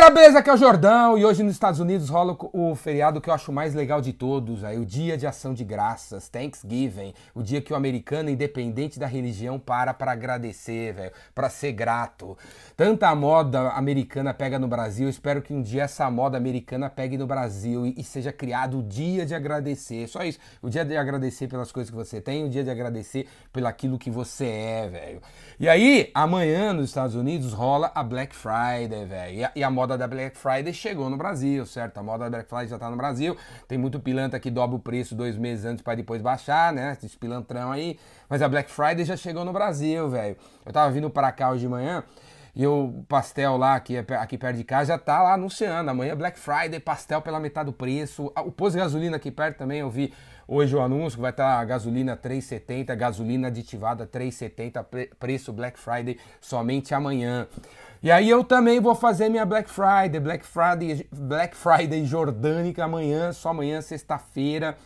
galera, beleza? Aqui é o Jordão e hoje nos Estados Unidos rola o feriado que eu acho mais legal de todos, aí o Dia de Ação de Graças, Thanksgiving, o dia que o americano, independente da religião, para para agradecer, velho, para ser grato. Tanta moda americana pega no Brasil, espero que um dia essa moda americana pegue no Brasil e, e seja criado o Dia de Agradecer, só isso, o dia de agradecer pelas coisas que você tem, o dia de agradecer pelo aquilo que você é, velho. E aí, amanhã nos Estados Unidos rola a Black Friday, velho. E, e, a moda da Black Friday chegou no Brasil, certo? A moda da Black Friday já tá no Brasil. Tem muito pilantra que dobra o preço dois meses antes para depois baixar, né? Esse pilantrão aí. Mas a Black Friday já chegou no Brasil, velho. Eu tava vindo para cá hoje de manhã. E o pastel lá, que é aqui perto de casa, já tá lá anunciando. Amanhã Black Friday, pastel pela metade do preço. O posto de gasolina aqui perto também, eu vi hoje o anúncio que vai estar tá gasolina 3,70, gasolina aditivada 3,70, preço Black Friday somente amanhã. E aí eu também vou fazer minha Black Friday, Black Friday, Black Friday jordânica amanhã, só amanhã, sexta-feira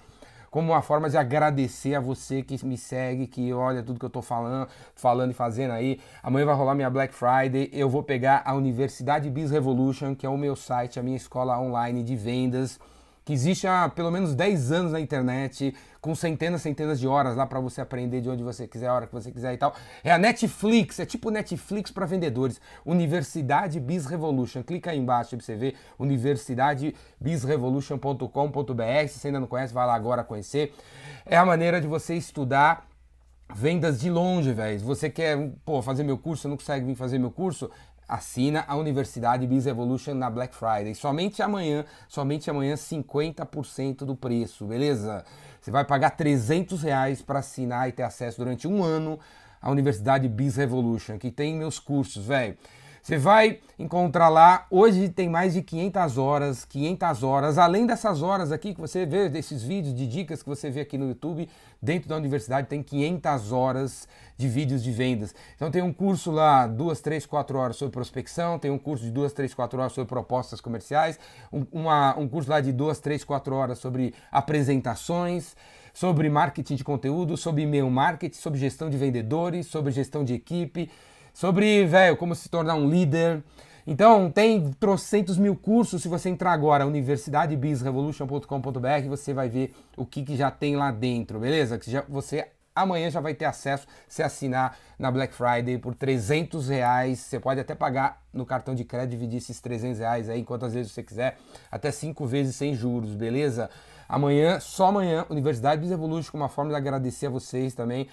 como uma forma de agradecer a você que me segue, que olha tudo que eu tô falando, falando e fazendo aí. Amanhã vai rolar minha Black Friday. Eu vou pegar a Universidade Biz Revolution, que é o meu site, a minha escola online de vendas que existe há pelo menos 10 anos na internet, com centenas centenas de horas lá para você aprender de onde você quiser, a hora que você quiser e tal. É a Netflix, é tipo Netflix para vendedores. Universidade Biz Revolution. Clica aí embaixo para você ver universidadebizrevolution.com.br. Se você ainda não conhece, vai lá agora conhecer. É a maneira de você estudar vendas de longe, velho. Você quer, pô, fazer meu curso, não consegue vir fazer meu curso? Assina a Universidade Biz Evolution na Black Friday. Somente amanhã, somente amanhã 50% do preço, beleza? Você vai pagar 300 reais para assinar e ter acesso durante um ano à Universidade Biz Revolution, que tem meus cursos, velho. Você vai encontrar lá, hoje tem mais de 500 horas, 500 horas, além dessas horas aqui que você vê, desses vídeos de dicas que você vê aqui no YouTube, dentro da universidade tem 500 horas de vídeos de vendas. Então tem um curso lá, duas, três, quatro horas sobre prospecção, tem um curso de duas, três, quatro horas sobre propostas comerciais, um, uma, um curso lá de duas, três, quatro horas sobre apresentações, sobre marketing de conteúdo, sobre e-mail marketing, sobre gestão de vendedores, sobre gestão de equipe, sobre, velho, como se tornar um líder. Então, tem trocentos mil cursos. Se você entrar agora, universidadebizrevolution.com.br, você vai ver o que, que já tem lá dentro, beleza? Que já, você amanhã já vai ter acesso se assinar na Black Friday por 300 reais. Você pode até pagar no cartão de crédito, dividir esses 300 reais aí quantas vezes você quiser, até cinco vezes sem juros, beleza? Amanhã, só amanhã, Universidade Biz Evolution, com uma forma de agradecer a vocês também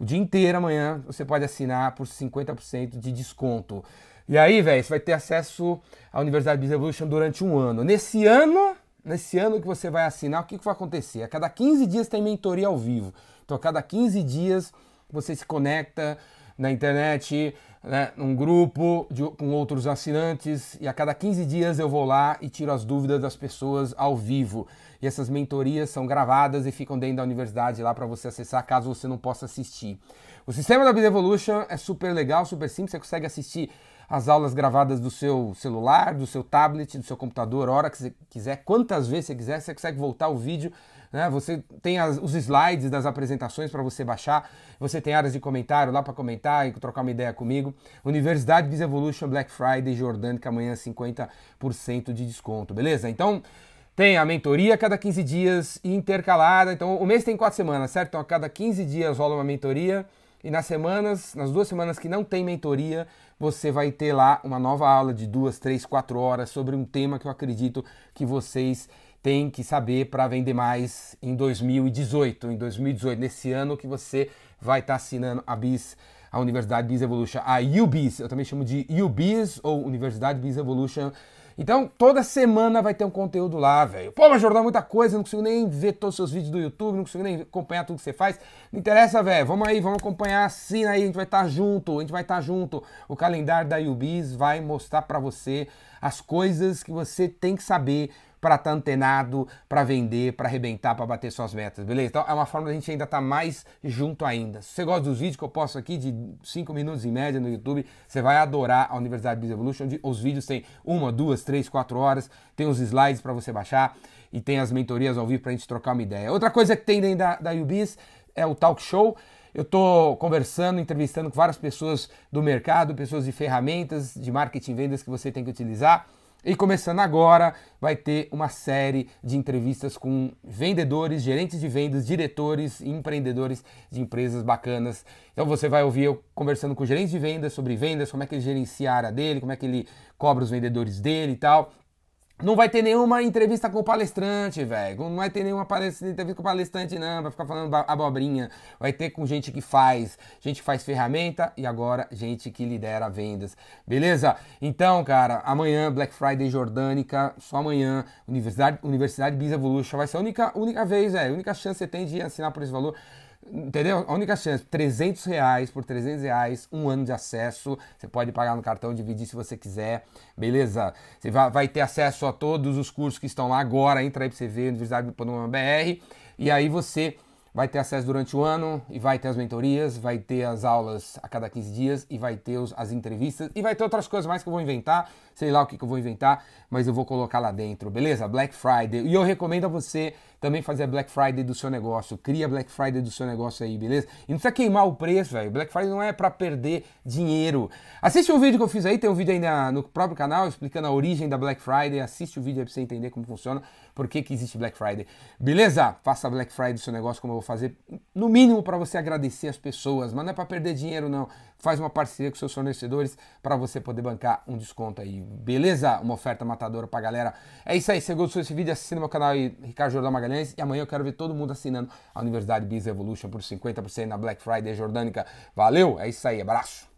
o dia inteiro amanhã você pode assinar por 50% de desconto. E aí, velho, você vai ter acesso à Universidade Business Evolution durante um ano. Nesse ano, nesse ano que você vai assinar, o que, que vai acontecer? A cada 15 dias tem mentoria ao vivo. Então, a cada 15 dias você se conecta na internet, né, num grupo de, com outros assinantes, e a cada 15 dias eu vou lá e tiro as dúvidas das pessoas ao vivo. E essas mentorias são gravadas e ficam dentro da universidade lá para você acessar caso você não possa assistir. O sistema da Biz Evolution é super legal, super simples, você consegue assistir as aulas gravadas do seu celular, do seu tablet, do seu computador, hora que você quiser, quantas vezes você quiser, você consegue voltar o vídeo né? Você tem as, os slides das apresentações para você baixar, você tem áreas de comentário lá para comentar e trocar uma ideia comigo. Universidade Biz Evolution Black Friday Jordânica, amanhã 50% de desconto, beleza? Então, tem a mentoria cada 15 dias intercalada. Então, o mês tem quatro semanas, certo? Então, a cada 15 dias rola uma mentoria. E nas semanas, nas duas semanas que não tem mentoria, você vai ter lá uma nova aula de duas, três, quatro horas sobre um tema que eu acredito que vocês tem que saber para vender mais em 2018. Em 2018, nesse ano que você vai estar tá assinando a BIS, a Universidade Biz Evolution, a UBIS, eu também chamo de UBIS ou Universidade Biz Evolution. Então, toda semana vai ter um conteúdo lá, velho. Pô, mas Jordão, muita coisa, não consigo nem ver todos os seus vídeos do YouTube, não consigo nem acompanhar tudo que você faz. Não interessa, velho. Vamos aí, vamos acompanhar, assina aí, a gente vai estar tá junto, a gente vai estar tá junto. O calendário da UBIS vai mostrar para você as coisas que você tem que saber para estar tá antenado, para vender, para arrebentar, para bater suas metas, beleza? Então é uma forma da gente ainda estar tá mais junto ainda. Se você gosta dos vídeos que eu posto aqui de 5 minutos em média no YouTube, você vai adorar a Universidade Biz Evolution, onde os vídeos têm uma, duas, três, quatro horas, tem os slides para você baixar e tem as mentorias ao vivo para a gente trocar uma ideia. Outra coisa que tem dentro da, da UBIS é o talk show. Eu estou conversando, entrevistando com várias pessoas do mercado, pessoas de ferramentas de marketing vendas que você tem que utilizar. E começando agora, vai ter uma série de entrevistas com vendedores, gerentes de vendas, diretores e empreendedores de empresas bacanas. Então você vai ouvir eu conversando com gerentes de vendas sobre vendas, como é que ele gerencia a área dele, como é que ele cobra os vendedores dele e tal. Não vai ter nenhuma entrevista com o palestrante, velho. Não vai ter nenhuma entrevista com o palestrante, não. Vai ficar falando abobrinha. Vai ter com gente que faz, gente que faz ferramenta e agora gente que lidera vendas. Beleza? Então, cara, amanhã, Black Friday Jordânica, só amanhã, Universidade, Universidade Biz Evolution. Vai ser a única, única vez, velho. A única chance que você tem de assinar por esse valor. Entendeu? A única chance, 300 reais por 300 reais, um ano de acesso. Você pode pagar no cartão, dividir se você quiser, beleza? Você vai, ter acesso a todos os cursos que estão lá agora. Entra aí pra você ver, Universidade.br. E aí você vai ter acesso durante o ano e vai ter as mentorias, vai ter as aulas a cada 15 dias e vai ter os, as entrevistas e vai ter outras coisas mais que eu vou inventar, sei lá o que, que eu vou inventar, mas eu vou colocar lá dentro, beleza? Black Friday. E eu recomendo a você também fazer Black Friday do seu negócio. Cria Black Friday do seu negócio aí, beleza? E não precisa queimar o preço, velho. Black Friday não é para perder dinheiro. Assiste um vídeo que eu fiz aí, tem um vídeo aí na, no próprio canal explicando a origem da Black Friday. Assiste o vídeo aí pra você entender como funciona, por que, que existe Black Friday. Beleza? Faça Black Friday do seu negócio como eu vou fazer, no mínimo para você agradecer as pessoas, mas não é para perder dinheiro, não. Faz uma parceria com seus fornecedores para você poder bancar um desconto aí. Beleza? Uma oferta matadora pra galera. É isso aí. Se você gostou desse vídeo, assina meu canal aí, Ricardo Jordão Magalhães. E amanhã eu quero ver todo mundo assinando a Universidade Biz Evolution por 50% na Black Friday Jordânica. Valeu, é isso aí, abraço.